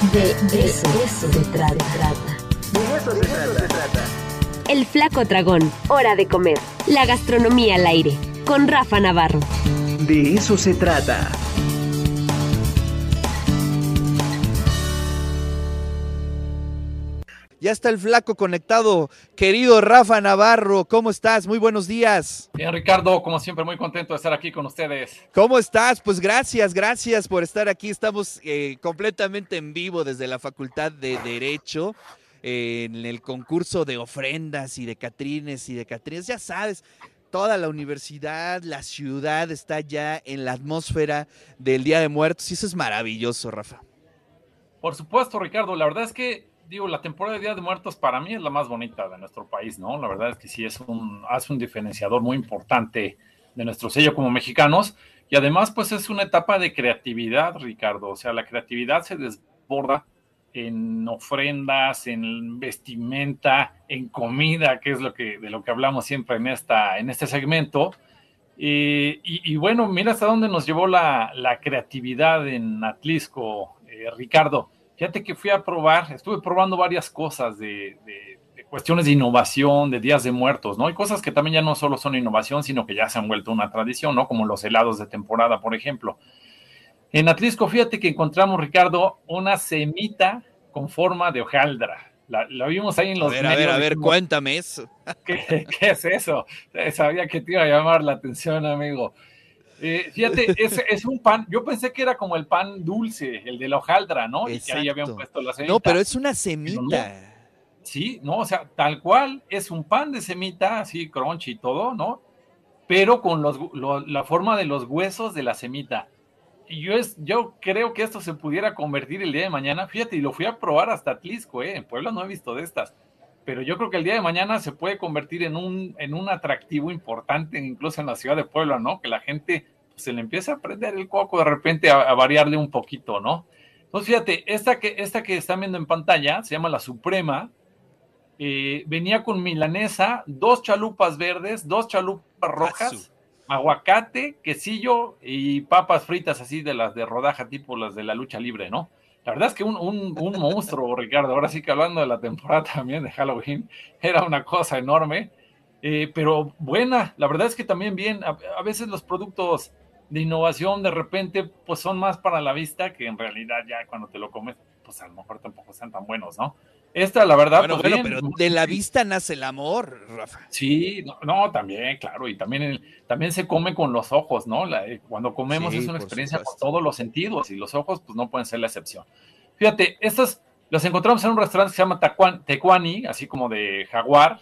De eso, eso se trata. De eso se trata. El Flaco Dragón. Hora de comer. La gastronomía al aire. Con Rafa Navarro. De eso se trata. Ya está el flaco conectado. Querido Rafa Navarro, ¿cómo estás? Muy buenos días. Bien, Ricardo, como siempre, muy contento de estar aquí con ustedes. ¿Cómo estás? Pues gracias, gracias por estar aquí. Estamos eh, completamente en vivo desde la Facultad de Derecho. eh, en el concurso de ofrendas y de catrines y de catrines, ya sabes, toda la universidad, la ciudad está ya en la atmósfera del Día de Muertos y eso es maravilloso, Rafa. Por supuesto, Ricardo, la verdad es que, digo, la temporada de Día de Muertos para mí es la más bonita de nuestro país, ¿no? La verdad es que sí es un, hace un diferenciador muy importante de nuestro sello como mexicanos y además, pues es una etapa de creatividad, Ricardo, o sea, la creatividad se desborda en ofrendas, en vestimenta, en comida, que es lo que, de lo que hablamos siempre en, esta, en este segmento. Eh, y, bueno, mira hasta dónde nos llevó la, la creatividad en Atlisco, eh, Ricardo. Fíjate que fui a probar, estuve probando varias cosas de, de, de, cuestiones de innovación, de días de muertos, ¿no? Y cosas que también ya no solo son innovación, sino que ya se han vuelto una tradición, ¿no? Como los helados de temporada, por ejemplo. En Atlisco, fíjate que encontramos, Ricardo, una semita con forma de hojaldra. La, la vimos ahí en los. A ver, a ver, a ver, cuéntame eso. ¿Qué, ¿Qué, es eso? Sabía que te iba a llamar la atención, amigo. Eh, fíjate, es, es, un pan. Yo pensé que era como el pan dulce, el de la hojaldra, ¿no? Exacto. Y que ahí habían puesto la semita. No, pero es una semita. Sí, no, o sea, tal cual es un pan de semita, así crunchy y todo, ¿no? Pero con los, lo, la forma de los huesos de la semita yo, es, yo creo que esto se pudiera convertir el día de mañana. Fíjate, y lo fui a probar hasta Atlisco, ¿eh? En Puebla no he visto de estas. Pero yo creo que el día de mañana se puede convertir en un, en un atractivo importante, incluso en la ciudad de Puebla, ¿no? Que la gente pues, se le empieza a prender el coco de repente a, a, variarle un poquito, ¿no? Entonces, fíjate, esta que, esta que están viendo en pantalla se llama la Suprema. Eh, venía con milanesa, dos chalupas verdes, dos chalupas rojas aguacate, quesillo y papas fritas así de las de rodaja, tipo las de la lucha libre, ¿no? La verdad es que un, un, monstruo, Ricardo, ahora sí que hablando de la temporada también de Halloween, era una cosa enorme, eh, pero buena, la verdad es que también bien, a, veces los productos de innovación de repente pues son más para la vista que en realidad ya cuando te lo comes, pues a lo mejor tampoco están tan buenos, ¿no? Esta, la verdad. Bueno, pues, bueno bien, pero de la vista nace el amor, Rafa. Sí, no, no también, claro, y también, el, también se come con los ojos, ¿no? La, eh, cuando comemos sí, es una experiencia supuesto. con todos los sentidos y los ojos, pues no pueden ser la excepción. Fíjate, estas las encontramos en un restaurante que se llama Tecuani, así como de jaguar,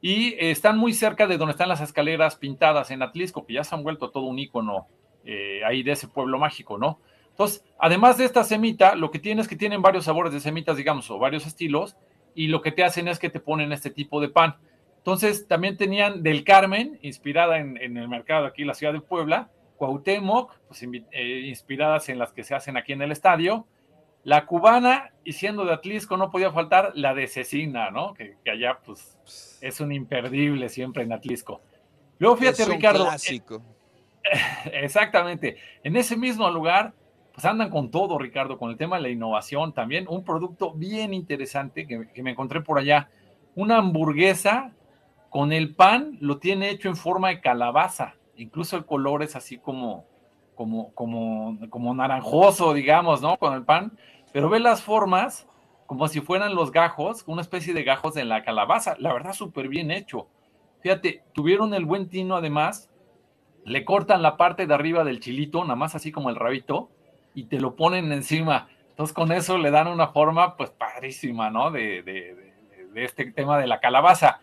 y están muy cerca de donde están las escaleras pintadas en Atlisco, que ya se han vuelto todo un ícono eh, ahí de ese pueblo mágico, ¿no? Entonces, además de esta semita, lo que tiene es que tienen varios sabores de semitas, digamos, o varios estilos, y lo que te hacen es que te ponen este tipo de pan. Entonces, también tenían del Carmen, inspirada en, en el mercado aquí en la ciudad de Puebla, Cuauhtémoc, pues, eh, inspiradas en las que se hacen aquí en el estadio, la cubana, y siendo de Atlisco no podía faltar la de Cecina, ¿no? Que, que allá, pues, es un imperdible siempre en Atlisco. Luego, fíjate, es un Ricardo. Clásico. Eh, exactamente. En ese mismo lugar pues andan con todo, Ricardo, con el tema de la innovación también. Un producto bien interesante que, me encontré por allá. Una hamburguesa con el pan, lo tiene hecho en forma de calabaza. Incluso el color es así como, como, como, como naranjoso, digamos, ¿no? Con el pan. Pero ve las formas como si fueran los gajos, una especie de gajos en la calabaza. La verdad, súper bien hecho. Fíjate, tuvieron el buen tino además. Le cortan la parte de arriba del chilito, nada más así como el rabito y te lo ponen encima. Entonces con eso le dan una forma pues padrísima, ¿no? De, de, de, este tema de la calabaza.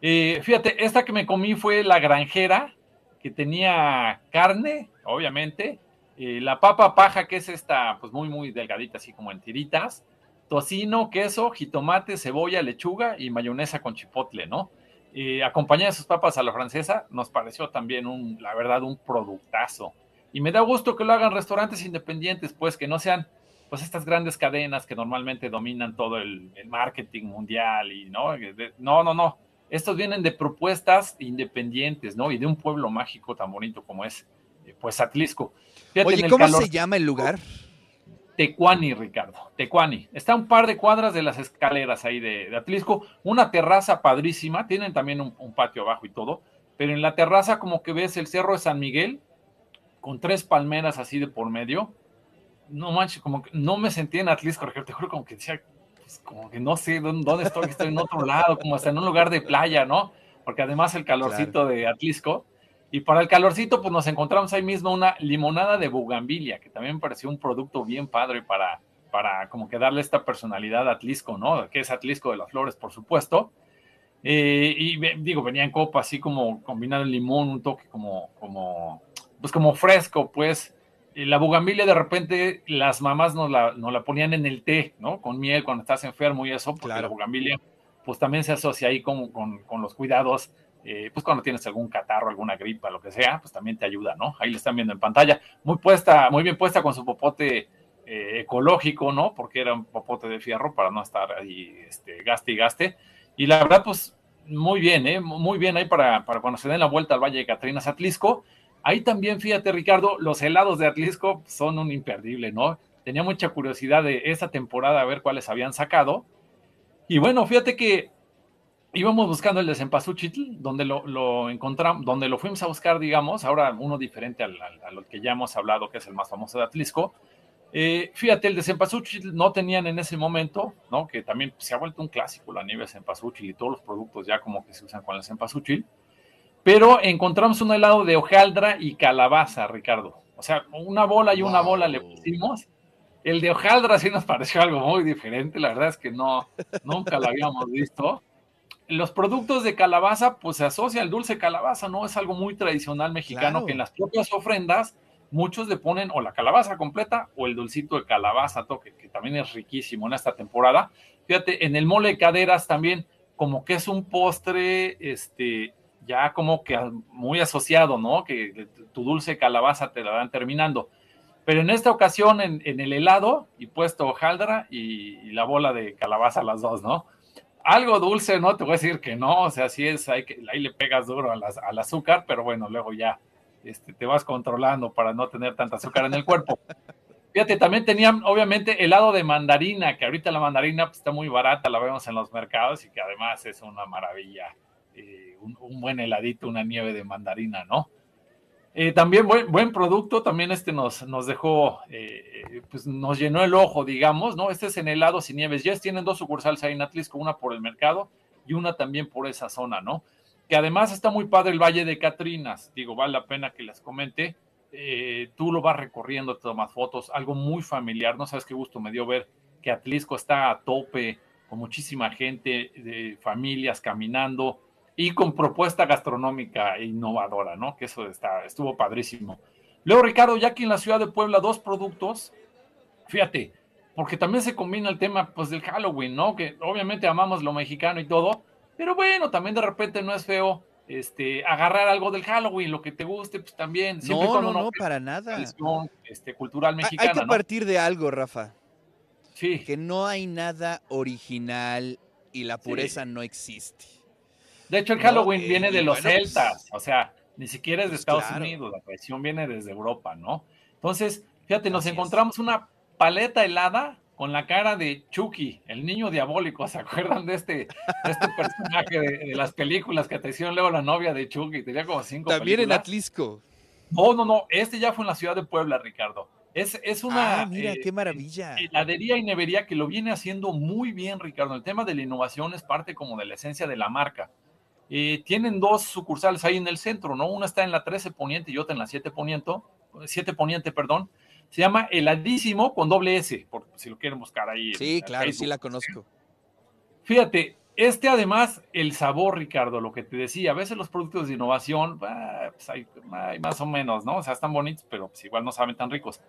Eh, fíjate, esta que me comí fue la granjera, que tenía carne, obviamente, eh, la papa paja, que es esta pues muy, muy delgadita, así como en tiritas, tocino, queso, jitomate, cebolla, lechuga y mayonesa con chipotle, ¿no? Eh, acompañada de sus papas a la francesa, nos pareció también, un, la verdad, un productazo. Y me da gusto que lo hagan restaurantes independientes, pues que no sean pues estas grandes cadenas que normalmente dominan todo el, el marketing mundial y no, no, no, no. Estos vienen de propuestas independientes, ¿no? Y de un pueblo mágico tan bonito como es, pues Atlisco. Fíjate, Oye, ¿cómo calor... se llama el lugar? Tecuani, Ricardo. Tecuani. Está un par de cuadras de las escaleras ahí de, Atlisco. Una terraza padrísima. Tienen también un, un, patio abajo y todo. Pero en la terraza, como que ves el cerro de San Miguel, con tres palmeras así de por medio. No manches, como que no me sentí en Atlisco. Te juro, como que decía, pues, como que no sé dónde estoy, estoy en otro lado, como hasta en un lugar de playa, ¿no? Porque además el calorcito de Atlisco y para el calorcito, pues nos encontramos ahí mismo una limonada de bugambilia, que también me pareció un producto bien padre para, para como que darle esta personalidad a Atlisco, ¿no? Que es Atlisco de las Flores, por supuesto. Eh, y digo, venía en copa así como combinado el limón, un toque como, como, pues como fresco, pues. La bugambilia de repente las mamás nos la, nos la ponían en el té, ¿no? Con miel cuando estás enfermo y eso, porque la bugambilia pues también se asocia ahí con, con, con los cuidados eh, pues cuando tienes algún catarro, alguna gripa, lo que sea, pues también te ayuda, ¿no? Ahí lo están viendo en pantalla, muy puesta, muy bien puesta con su popote eh, ecológico, ¿no? Porque era un popote de fierro para no estar ahí este, gaste y gaste. Y la verdad, pues muy bien, ¿eh? Muy bien ahí para, para cuando se den la vuelta al Valle de Catrinas Atlisco. Ahí también, fíjate, Ricardo, los helados de Atlisco son un imperdible, ¿no? Tenía mucha curiosidad de esa temporada a ver cuáles habían sacado. Y bueno, fíjate que íbamos buscando el de donde lo, encontramos, donde lo fuimos a buscar, digamos, ahora uno diferente al, a lo que ya hemos hablado, que es el más famoso de Atlisco. Eh, fíjate, el de Cempasúchitl no tenían en ese momento, ¿no? Que también se ha vuelto un clásico la nieve de y todos los productos ya como que se usan con el Cempasúchitl. Pero encontramos un helado de hojaldra y calabaza, Ricardo. O sea, una bola y una bola le pusimos. El de hojaldra sí nos pareció algo muy diferente, la verdad es que no, nunca lo habíamos visto los productos de calabaza, pues se asocia al dulce calabaza, ¿no? Es algo muy tradicional mexicano que en las propias ofrendas muchos le ponen o la calabaza completa o el dulcito de calabaza, toque, que también es riquísimo en esta temporada. Fíjate, en el mole de caderas también, como que es un postre, este, ya como que muy asociado, ¿no? Que tu dulce calabaza te la dan terminando. Pero en esta ocasión, en, el helado, y puesto hojaldra y, y la bola de calabaza, las dos, ¿no? algo dulce, no te voy a decir que no, o sea, sí es, hay que, ahí le pegas duro al azúcar, pero bueno, luego ya este, te vas controlando para no tener tanta azúcar en el cuerpo. Fíjate, también tenían obviamente helado de mandarina, que ahorita la mandarina pues, está muy barata, la vemos en los mercados y que además es una maravilla, eh, un, buen heladito, una nieve de mandarina, ¿no? Eh, también buen, producto, también este nos, nos dejó, eh, pues nos llenó el ojo, digamos, ¿no? Este es en helados y nieves. Ya tienen dos sucursales ahí en Atlisco, una por el mercado y una también por esa zona, ¿no? Que además está muy padre el Valle de Catrinas, digo, vale la pena que les comente. Eh, tú lo vas recorriendo, te tomas fotos, algo muy familiar, no sabes qué gusto me dio ver que Atlisco está a tope, con muchísima gente, de familias caminando, y con propuesta gastronómica e innovadora, ¿no? Que eso está, estuvo padrísimo. Luego, Ricardo, ya aquí en la ciudad de Puebla, dos productos, fíjate, porque también se combina el tema pues del Halloween, ¿no? Que obviamente amamos lo mexicano y todo, pero bueno, también de repente no es feo este, agarrar algo del Halloween, lo que te guste, pues también. no, no, no, para nada. Este, cultural mexicana. Hay que partir de algo, Rafa. Sí. Que no hay nada original y la pureza no existe. De hecho, el Halloween viene de los celtas, o sea, ni siquiera es de pues Estados Unidos, la tradición viene desde Europa, ¿no? Entonces, fíjate, nos encontramos una paleta helada con la cara de Chucky, el niño diabólico, ¿se acuerdan de este, este personaje de, las películas que te hicieron luego la novia de Chucky? Tenía como cinco También en Atlisco. No, no, no, este ya fue en la ciudad de Puebla, Ricardo. Es, es una... Ah, mira, qué maravilla. Heladería y nevería que lo viene haciendo muy bien, Ricardo. El tema de la innovación es parte como de la esencia de la marca. Eh, tienen dos sucursales ahí en el centro, ¿no? Una está en la 13 Poniente y otra en la 7 Poniente, 7 Poniente, perdón. Se llama Heladísimo con doble S, por si lo quieren buscar ahí. Sí, claro, sí la conozco. Fíjate, este además, el sabor, Ricardo, lo que te decía, a veces los productos de innovación, ah, pues hay, más o menos, ¿no? O sea, están bonitos, pero pues igual no saben tan ricos.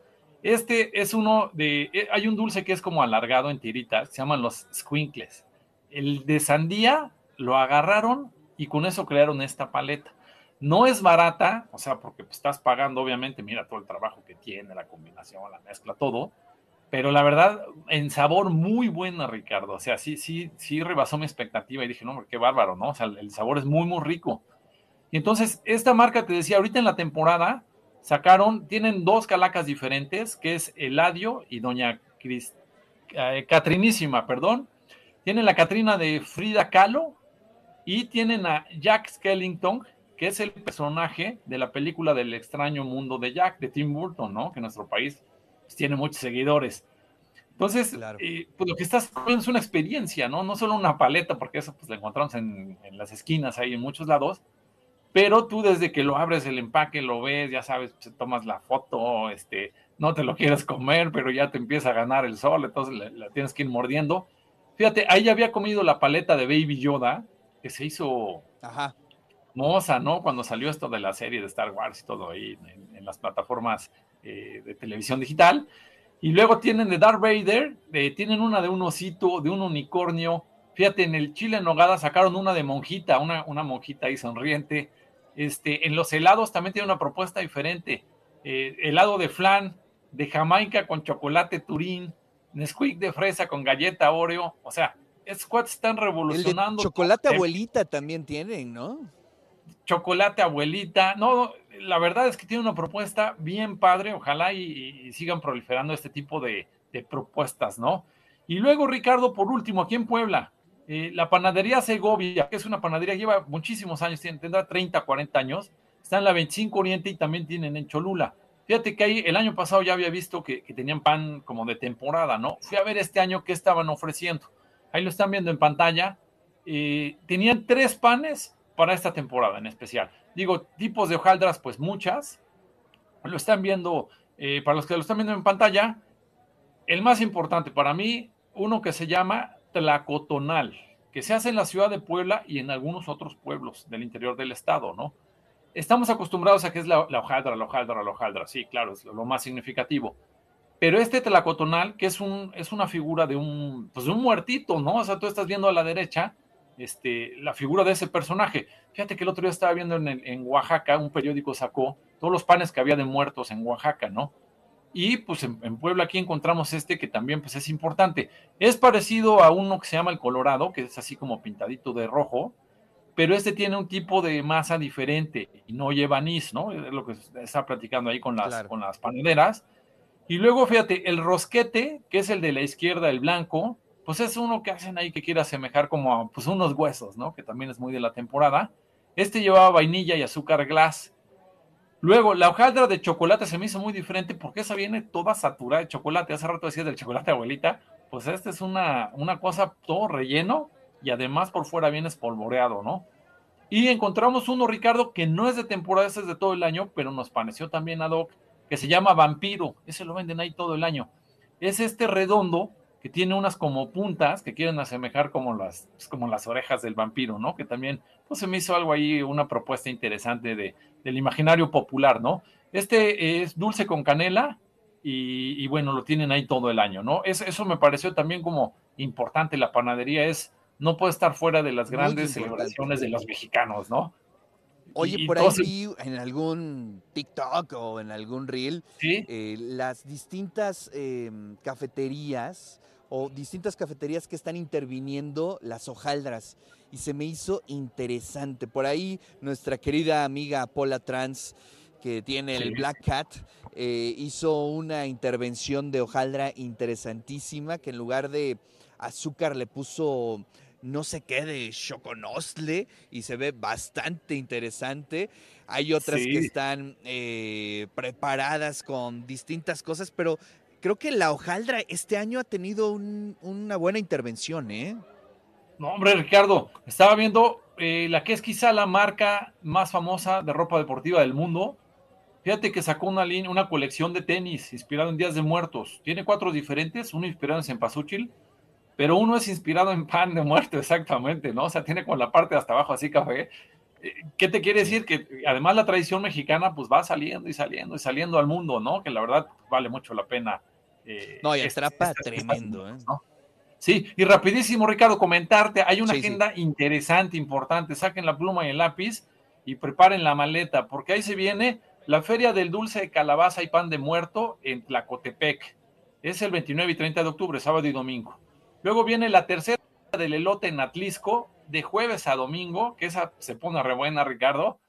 Este es uno de, eh, hay un dulce que es como alargado en tiritas, se llaman los squinkles. El de sandía lo agarraron y con eso crearon esta paleta. No es barata, o sea, porque estás pagando, obviamente, mira todo el trabajo que tiene, la combinación, la mezcla, todo. Pero la verdad, en sabor muy buena, Ricardo. O sea, sí, sí, sí rebasó mi expectativa y dije, no, qué bárbaro, ¿no? O sea, el sabor es muy, muy rico. Y entonces, esta marca te decía, ahorita en la temporada, sacaron, tienen dos calacas diferentes, que es Eladio y Doña Cris, eh, Catrinísima, perdón. Tienen la Catrina de Frida Kahlo y tienen a Jack Skellington, que es el personaje de la película del extraño mundo de Jack, de Tim Burton, ¿no? Que en nuestro país pues, tiene muchos seguidores. Entonces, eh, pues lo que estás es una experiencia, ¿no? No solo una paleta, porque eso pues la encontramos en, en, las esquinas ahí en muchos lados, pero tú desde que lo abres el empaque, lo ves, ya sabes, pues, tomas la foto, este, no te lo quieres comer, pero ya te empieza a ganar el sol, entonces la, la tienes que ir mordiendo. Fíjate, ahí ya había comido la paleta de Baby Yoda, que se hizo Ajá. moza, ¿no? Cuando salió esto de la serie de Star Wars y todo ahí en, en las plataformas eh, de televisión digital. Y luego tienen de Darth Vader, eh, tienen una de un osito, de un unicornio. Fíjate, en el Chile en Nogada sacaron una de monjita, una, una monjita ahí sonriente. Este, en los helados también tiene una propuesta diferente. Eh, helado de flan, de Jamaica con chocolate Turín, Nesquik de fresa con galleta Oreo. O sea, cuates están revolucionando. chocolate abuelita también tienen, ¿no? Chocolate abuelita. No, la verdad es que tiene una propuesta bien padre. Ojalá y, y sigan proliferando este tipo de, de, propuestas, ¿no? Y luego, Ricardo, por último, aquí en Puebla, eh, la panadería Segovia, que es una panadería que lleva muchísimos años, tendrá 30, 40 años, está en la 25 Oriente y también tienen en Cholula. Fíjate que ahí el año pasado ya había visto que, que tenían pan como de temporada, ¿no? Fui a ver este año qué estaban ofreciendo. Ahí lo están viendo en pantalla. Tenían tres panes para esta temporada en especial. Digo, tipos de hojaldras, pues muchas. Lo están viendo, eh, para los que lo están viendo en pantalla, el más importante para mí, uno que se llama tlacotonal, que se hace en la ciudad de Puebla y en algunos otros pueblos del interior del estado, ¿no? Estamos acostumbrados a que es la, hojaldra, la hojaldra, la hojaldra, sí, claro, es lo más significativo. Pero este tlacotonal, que es, un, es una figura de un, pues de un muertito, ¿no? O sea, tú estás viendo a la derecha este, la figura de ese personaje. Fíjate que el otro día estaba viendo en, en, Oaxaca, un periódico sacó todos los panes que había de muertos en Oaxaca, ¿no? Y pues en, en, Puebla aquí encontramos este que también pues es importante. Es parecido a uno que se llama el Colorado, que es así como pintadito de rojo, pero este tiene un tipo de masa diferente y no lleva anís, ¿no? Es lo que está platicando ahí con las, claro. con las panaderas. Y luego, fíjate, el rosquete, que es el de la izquierda, el blanco, pues es uno que hacen ahí que quiere asemejar como a, pues unos huesos, ¿no? Que también es muy de la temporada. Este llevaba vainilla y azúcar glass. Luego, la hojaldra de chocolate se me hizo muy diferente porque esa viene toda saturada de chocolate. Hace rato decías del chocolate abuelita. Pues este es una, una cosa todo relleno y además por fuera viene espolvoreado, ¿no? Y encontramos uno, Ricardo, que no es de temporada, ese es de todo el año, pero nos pareció también ad hoc, que se llama Vampiro. Ese lo venden ahí todo el año. Es este redondo que tiene unas como puntas que quieren asemejar como las, pues como las orejas del vampiro, ¿no? Que también, pues se me hizo algo ahí, una propuesta interesante de, del imaginario popular, ¿no? Este es dulce con canela y, y bueno, lo tienen ahí todo el año, ¿no? Es, eso me pareció también como importante, la panadería es, no puede estar fuera de las grandes celebraciones de los mexicanos, ¿no? Oye, y, por ahí vi en algún TikTok o en algún reel ¿Sí? eh, las distintas eh, cafeterías o distintas cafeterías que están interviniendo las hojaldras y se me hizo interesante. Por ahí nuestra querida amiga Paula Trans, que tiene el sí. Black Cat, eh, hizo una intervención de hojaldra interesantísima que en lugar de azúcar le puso no sé qué de choconostle y se ve bastante interesante. Hay otras sí. que están eh, preparadas con distintas cosas, pero creo que la hojaldra este año ha tenido un, una buena intervención, ¿eh? No, hombre, Ricardo, estaba viendo eh, la que es quizá la marca más famosa de ropa deportiva del mundo. Fíjate que sacó una, línea, una colección de tenis inspirado en Días de Muertos. Tiene cuatro diferentes, uno inspirado en Cempasúchil, pero uno es inspirado en pan de muerto, exactamente, ¿no? O sea, tiene con la parte de hasta abajo así café. ¿Qué te quiere decir? Que además la tradición mexicana pues va saliendo y saliendo y saliendo al mundo, ¿no? Que la verdad vale mucho la pena. Eh, no, y atrapa este, tremendo, ¿eh? ¿no? Sí, y rapidísimo, Ricardo, comentarte, hay una sí, agenda sí. interesante, importante, saquen la pluma y el lápiz y preparen la maleta, porque ahí se viene la Feria del Dulce de Calabaza y Pan de Muerto en Tlacotepec. Es el 29 y 30 de octubre, sábado y domingo. Luego viene la tercera del elote en Atlisco, de jueves a domingo, que esa se pone re buena, Ricardo.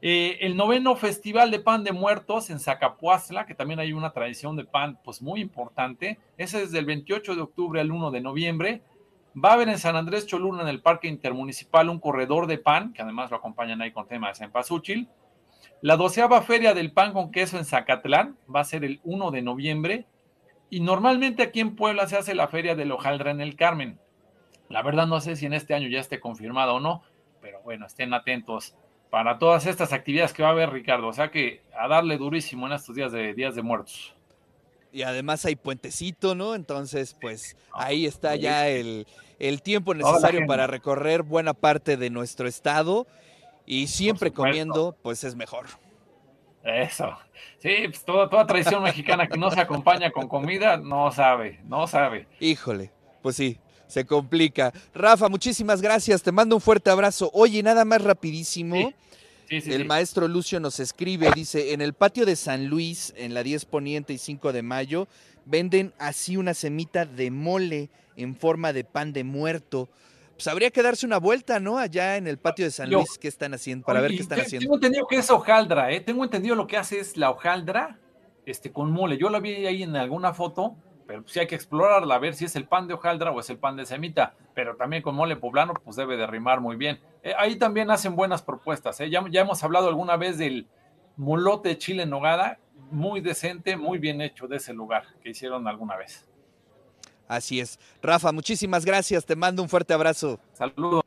Eh, el noveno Festival de Pan de Muertos en Zacapuazla, que también hay una tradición de pan pues muy importante. Ese es del 28 de octubre al 1 de noviembre. Va a haber en San Andrés Cholula, en el Parque Intermunicipal, un corredor de pan, que además lo acompañan ahí con tema de Cempasúchil. La doceava Feria del Pan con Queso en Zacatlán va a ser el 1 de noviembre. Y normalmente aquí en Puebla se hace la Feria del Hojaldra en el Carmen. La verdad no sé si en este año ya esté confirmado o no, pero bueno, estén atentos para todas estas actividades que va a haber Ricardo. O sea que a darle durísimo en estos días de días de muertos. Y además hay puentecito, ¿no? Entonces, pues ahí está ya el, el tiempo necesario para recorrer buena parte de nuestro estado y siempre comiendo, pues es mejor. Eso. Sí, pues toda, toda tradición mexicana que no se acompaña con comida, no sabe, no sabe. Híjole, pues sí, se complica. Rafa, muchísimas gracias, te mando un fuerte abrazo. Oye, nada más rapidísimo. el maestro Lucio nos escribe, dice, en el patio de San Luis, en la 10 Poniente y 5 de Mayo, venden así una semita de mole en forma de pan de muerto. Pues habría que darse una vuelta, ¿no? Allá en el patio de San Luis, ¿qué están haciendo? Para ver qué están haciendo. Tengo entendido que es hojaldra, ¿eh? Tengo entendido lo que hace es la hojaldra este, con mole. Yo la vi ahí en alguna foto, pero sí hay que explorarla, a ver si es el pan de hojaldra o es el pan de semita. Pero también con mole poblano, pues debe de rimar muy bien. Eh, ahí también hacen buenas propuestas, ¿eh? Ya, ya hemos hablado alguna vez del molote de chile en nogada, muy decente, muy bien hecho de ese lugar que hicieron alguna vez. Así es. Rafa, muchísimas gracias. Te mando un fuerte abrazo. Saludos.